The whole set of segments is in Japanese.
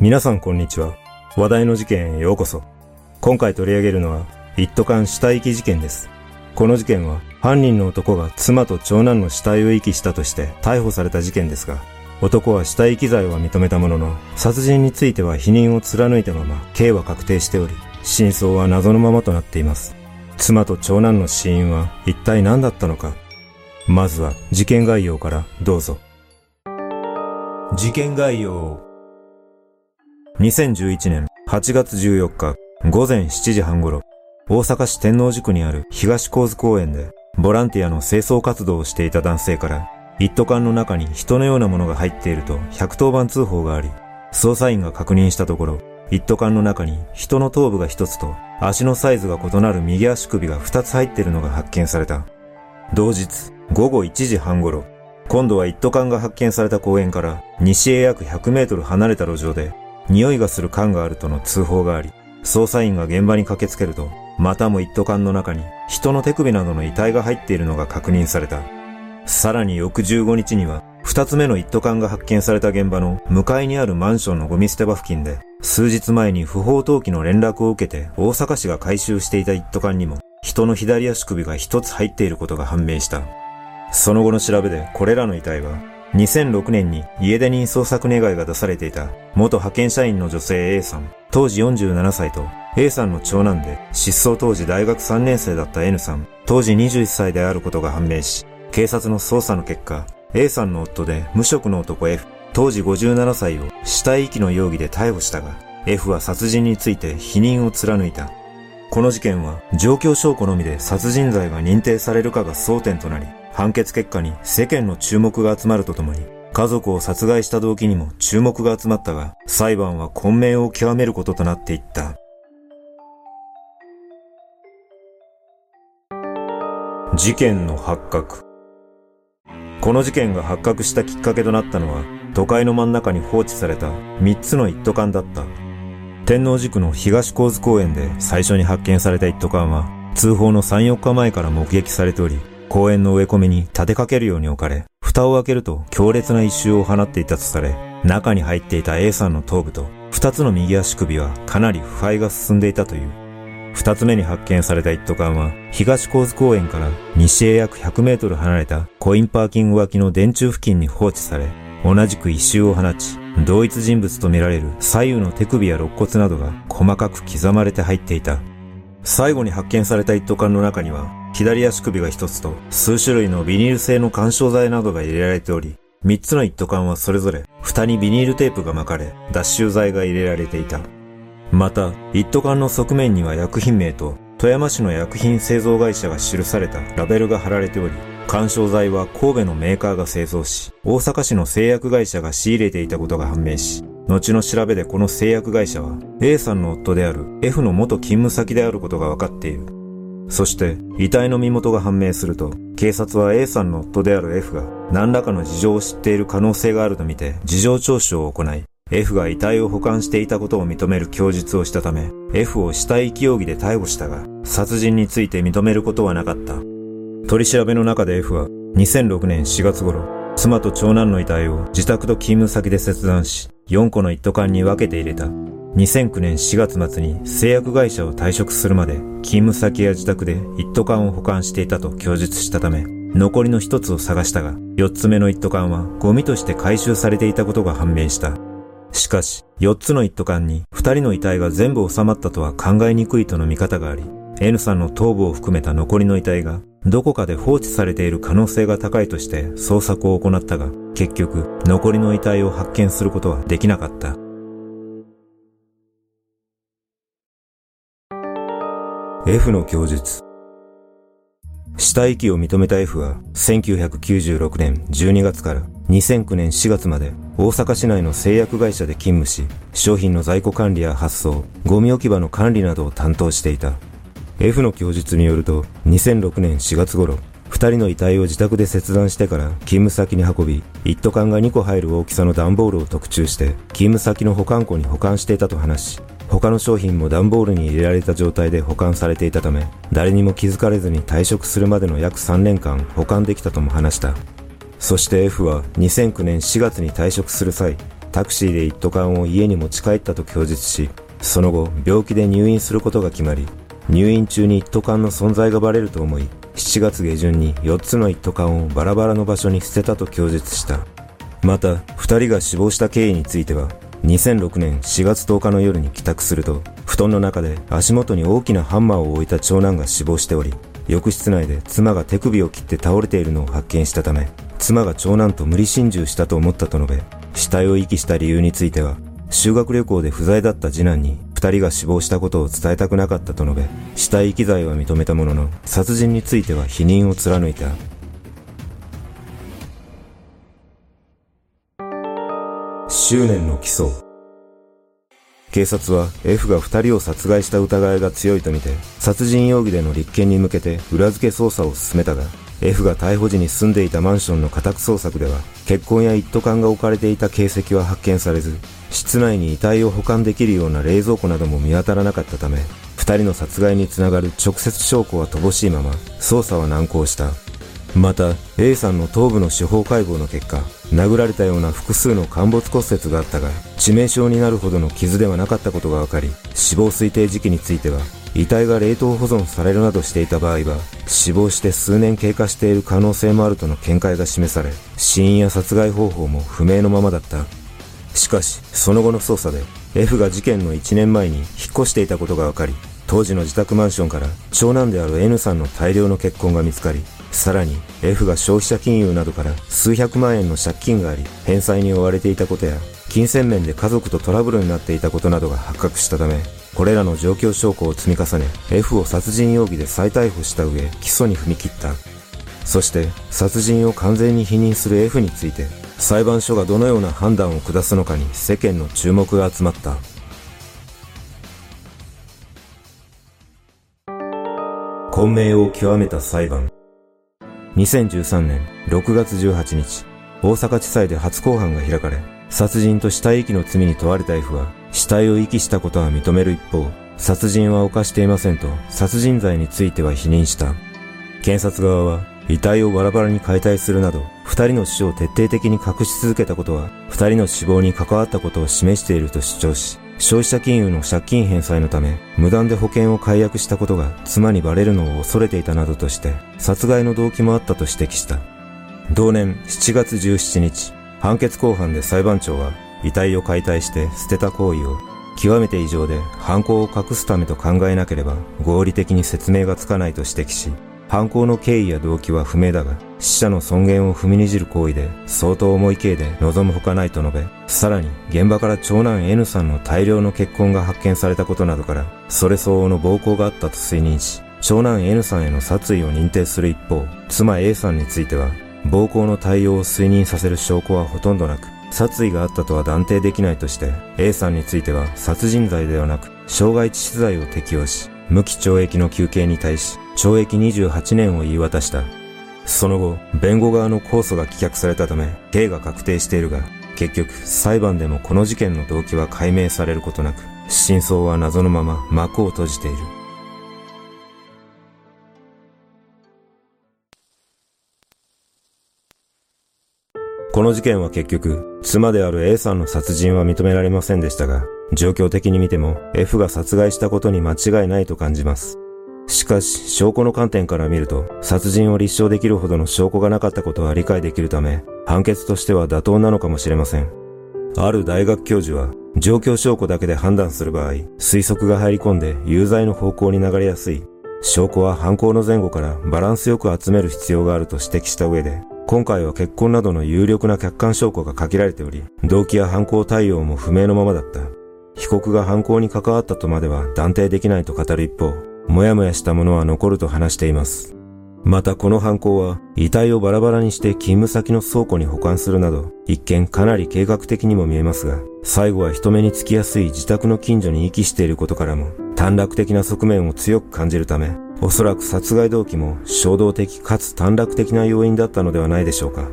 皆さんこんにちは。話題の事件へようこそ。今回取り上げるのは、一斗缶死体遺棄事件です。この事件は、犯人の男が妻と長男の死体を遺棄したとして逮捕された事件ですが、男は死体遺棄罪は認めたものの、殺人については否認を貫いたまま、刑は確定しており、真相は謎のままとなっています。妻と長男の死因は一体何だったのか。まずは事件概要からどうぞ。事件概要2011年8月14日午前7時半頃、大阪市天王寺区にある東高津公園で、ボランティアの清掃活動をしていた男性から、一斗缶の中に人のようなものが入っていると110番通報があり、捜査員が確認したところ、一斗缶の中に人の頭部が一つと足のサイズが異なる右足首が二つ入っているのが発見された。同日、午後1時半頃、今度は一斗缶が発見された公園から西へ約100メートル離れた路上で匂いがする缶があるとの通報があり、捜査員が現場に駆けつけると、またも一斗缶の中に人の手首などの遺体が入っているのが確認された。さらに翌15日には、二つ目の一斗缶が発見された現場の向かいにあるマンションのゴミ捨て場付近で、数日前に不法投棄の連絡を受けて大阪市が回収していた一斗缶にも、人の左足首が一つ入っていることが判明した。その後の調べでこれらの遺体は2006年に家出人捜索願いが出されていた元派遣社員の女性 A さん、当時47歳と A さんの長男で失踪当時大学3年生だった N さん、当時21歳であることが判明し、警察の捜査の結果、A さんの夫で無職の男 F、当時57歳を死体遺棄の容疑で逮捕したが、F は殺人について否認を貫いた。この事件は状況証拠のみで殺人罪が認定されるかが争点となり、判決結果に世間の注目が集まるとともに、家族を殺害した動機にも注目が集まったが、裁判は混迷を極めることとなっていった。事件の発覚。この事件が発覚したきっかけとなったのは、都会の真ん中に放置された3つの一斗缶だった。天王寺区の東高津公園で最初に発見された一斗缶は、通報の3、4日前から目撃されており、公園の植え込みに立てかけるように置かれ、蓋を開けると強烈な一周を放っていたとされ、中に入っていた A さんの頭部と二つの右足首はかなり腐敗が進んでいたという。二つ目に発見された一斗缶は、東高津公園から西へ約100メートル離れたコインパーキング脇の電柱付近に放置され、同じく一周を放ち、同一人物とみられる左右の手首や肋骨などが細かく刻まれて入っていた。最後に発見された一斗缶の中には、左足首が一つと数種類のビニール製の干渉剤などが入れられており、三つの一斗缶はそれぞれ蓋にビニールテープが巻かれ、脱臭剤が入れられていた。また、一斗缶の側面には薬品名と富山市の薬品製造会社が記されたラベルが貼られており、干渉剤は神戸のメーカーが製造し、大阪市の製薬会社が仕入れていたことが判明し、後の調べでこの製薬会社は A さんの夫である F の元勤務先であることが分かっている。そして、遺体の身元が判明すると、警察は A さんの夫である F が何らかの事情を知っている可能性があるとみて事情聴取を行い、F が遺体を保管していたことを認める供述をしたため、F を死体遺棄容疑で逮捕したが、殺人について認めることはなかった。取り調べの中で F は、2006年4月頃、妻と長男の遺体を自宅と勤務先で切断し、4個の一斗缶に分けて入れた。2009年4月末に製薬会社を退職するまで勤務先や自宅で一斗缶を保管していたと供述したため、残りの一つを探したが、四つ目の一斗缶はゴミとして回収されていたことが判明した。しかし、四つの一斗缶に二人の遺体が全部収まったとは考えにくいとの見方があり、N さんの頭部を含めた残りの遺体がどこかで放置されている可能性が高いとして捜索を行ったが、結局残りの遺体を発見することはできなかった。F の供述死体遺棄を認めた F は1996年12月から2009年4月まで大阪市内の製薬会社で勤務し商品の在庫管理や発送ゴミ置き場の管理などを担当していた F の供述によると、2006年4月頃、二人の遺体を自宅で切断してから勤務先に運び、一斗缶が2個入る大きさの段ボールを特注して、勤務先の保管庫に保管していたと話し、他の商品も段ボールに入れられた状態で保管されていたため、誰にも気づかれずに退職するまでの約3年間保管できたとも話した。そして F は2009年4月に退職する際、タクシーで一斗缶を家に持ち帰ったと供述し、その後、病気で入院することが決まり、入院中に一斗缶の存在がバレると思い、7月下旬に4つの一斗缶をバラバラの場所に捨てたと供述した。また、2人が死亡した経緯については、2006年4月10日の夜に帰宅すると、布団の中で足元に大きなハンマーを置いた長男が死亡しており、浴室内で妻が手首を切って倒れているのを発見したため、妻が長男と無理心中したと思ったと述べ、死体を遺棄した理由については、修学旅行で不在だった次男に二人が死亡したことを伝えたくなかったと述べ、死体遺棄罪は認めたものの、殺人については否認を貫いた。執念の起訴。警察は F が二人を殺害した疑いが強いとみて、殺人容疑での立件に向けて裏付け捜査を進めたが、F が逮捕時に住んでいたマンションの家宅捜索では、血痕や一斗缶が置かれていた形跡は発見されず、室内に遺体を保管できるような冷蔵庫なども見当たらなかったため、二人の殺害につながる直接証拠は乏しいまま、捜査は難航した。また、A さんの頭部の司法解剖の結果、殴られたような複数の陥没骨折があったが、致命傷になるほどの傷ではなかったことが分かり、死亡推定時期については、遺体が冷凍保存されるなどしていた場合は、死亡して数年経過している可能性もあるとの見解が示され、死因や殺害方法も不明のままだった。しかし、その後の捜査で、F が事件の1年前に引っ越していたことが分かり、当時の自宅マンションから長男である N さんの大量の血痕が見つかり、さらに F が消費者金融などから数百万円の借金があり、返済に追われていたことや、金銭面で家族とトラブルになっていたことなどが発覚したため、これらの状況証拠を積み重ね、F を殺人容疑で再逮捕した上、起訴に踏み切った。そして、殺人を完全に否認する F について、裁判所がどのような判断を下すのかに世間の注目が集まった。混迷を極めた裁判。2013年6月18日、大阪地裁で初公判が開かれ、殺人と死体遺棄の罪に問われた F は、死体を遺棄したことは認める一方、殺人は犯していませんと、殺人罪については否認した。検察側は、遺体をバラバラに解体するなど、二人の死を徹底的に隠し続けたことは、二人の死亡に関わったことを示していると主張し、消費者金融の借金返済のため、無断で保険を解約したことが妻にバレるのを恐れていたなどとして、殺害の動機もあったと指摘した。同年7月17日、判決公判で裁判長は、遺体を解体して捨てた行為を、極めて異常で犯行を隠すためと考えなければ合理的に説明がつかないと指摘し、犯行の経緯や動機は不明だが、死者の尊厳を踏みにじる行為で相当重い刑で望むほかないと述べ、さらに現場から長男 N さんの大量の血痕が発見されたことなどから、それ相応の暴行があったと推認し、長男 N さんへの殺意を認定する一方、妻 A さんについては、暴行の対応を推認させる証拠はほとんどなく、殺意があったとは断定できないとして、A さんについては殺人罪ではなく、傷害致死罪を適用し、無期懲役の求刑に対し、懲役28年を言い渡した。その後、弁護側の控訴が棄却されたため、刑が確定しているが、結局、裁判でもこの事件の動機は解明されることなく、真相は謎のまま幕を閉じている。この事件は結局、妻である A さんの殺人は認められませんでしたが、状況的に見ても F が殺害したことに間違いないと感じます。しかし、証拠の観点から見ると、殺人を立証できるほどの証拠がなかったことは理解できるため、判決としては妥当なのかもしれません。ある大学教授は、状況証拠だけで判断する場合、推測が入り込んで有罪の方向に流れやすい。証拠は犯行の前後からバランスよく集める必要があると指摘した上で、今回は結婚などの有力な客観証拠が限られており、動機や犯行対応も不明のままだった。被告が犯行に関わったとまでは断定できないと語る一方、もやもやしたものは残ると話しています。またこの犯行は遺体をバラバラにして勤務先の倉庫に保管するなど一見かなり計画的にも見えますが最後は人目につきやすい自宅の近所に遺棄していることからも短絡的な側面を強く感じるためおそらく殺害動機も衝動的かつ短絡的な要因だったのではないでしょうか。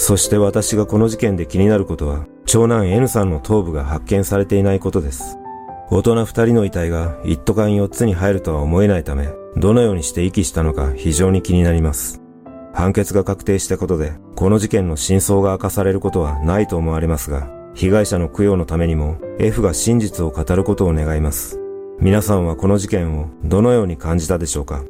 そして私がこの事件で気になることは、長男 N さんの頭部が発見されていないことです。大人二人の遺体が一斗缶四つに入るとは思えないため、どのようにして遺棄したのか非常に気になります。判決が確定したことで、この事件の真相が明かされることはないと思われますが、被害者の供養のためにも F が真実を語ることを願います。皆さんはこの事件をどのように感じたでしょうか？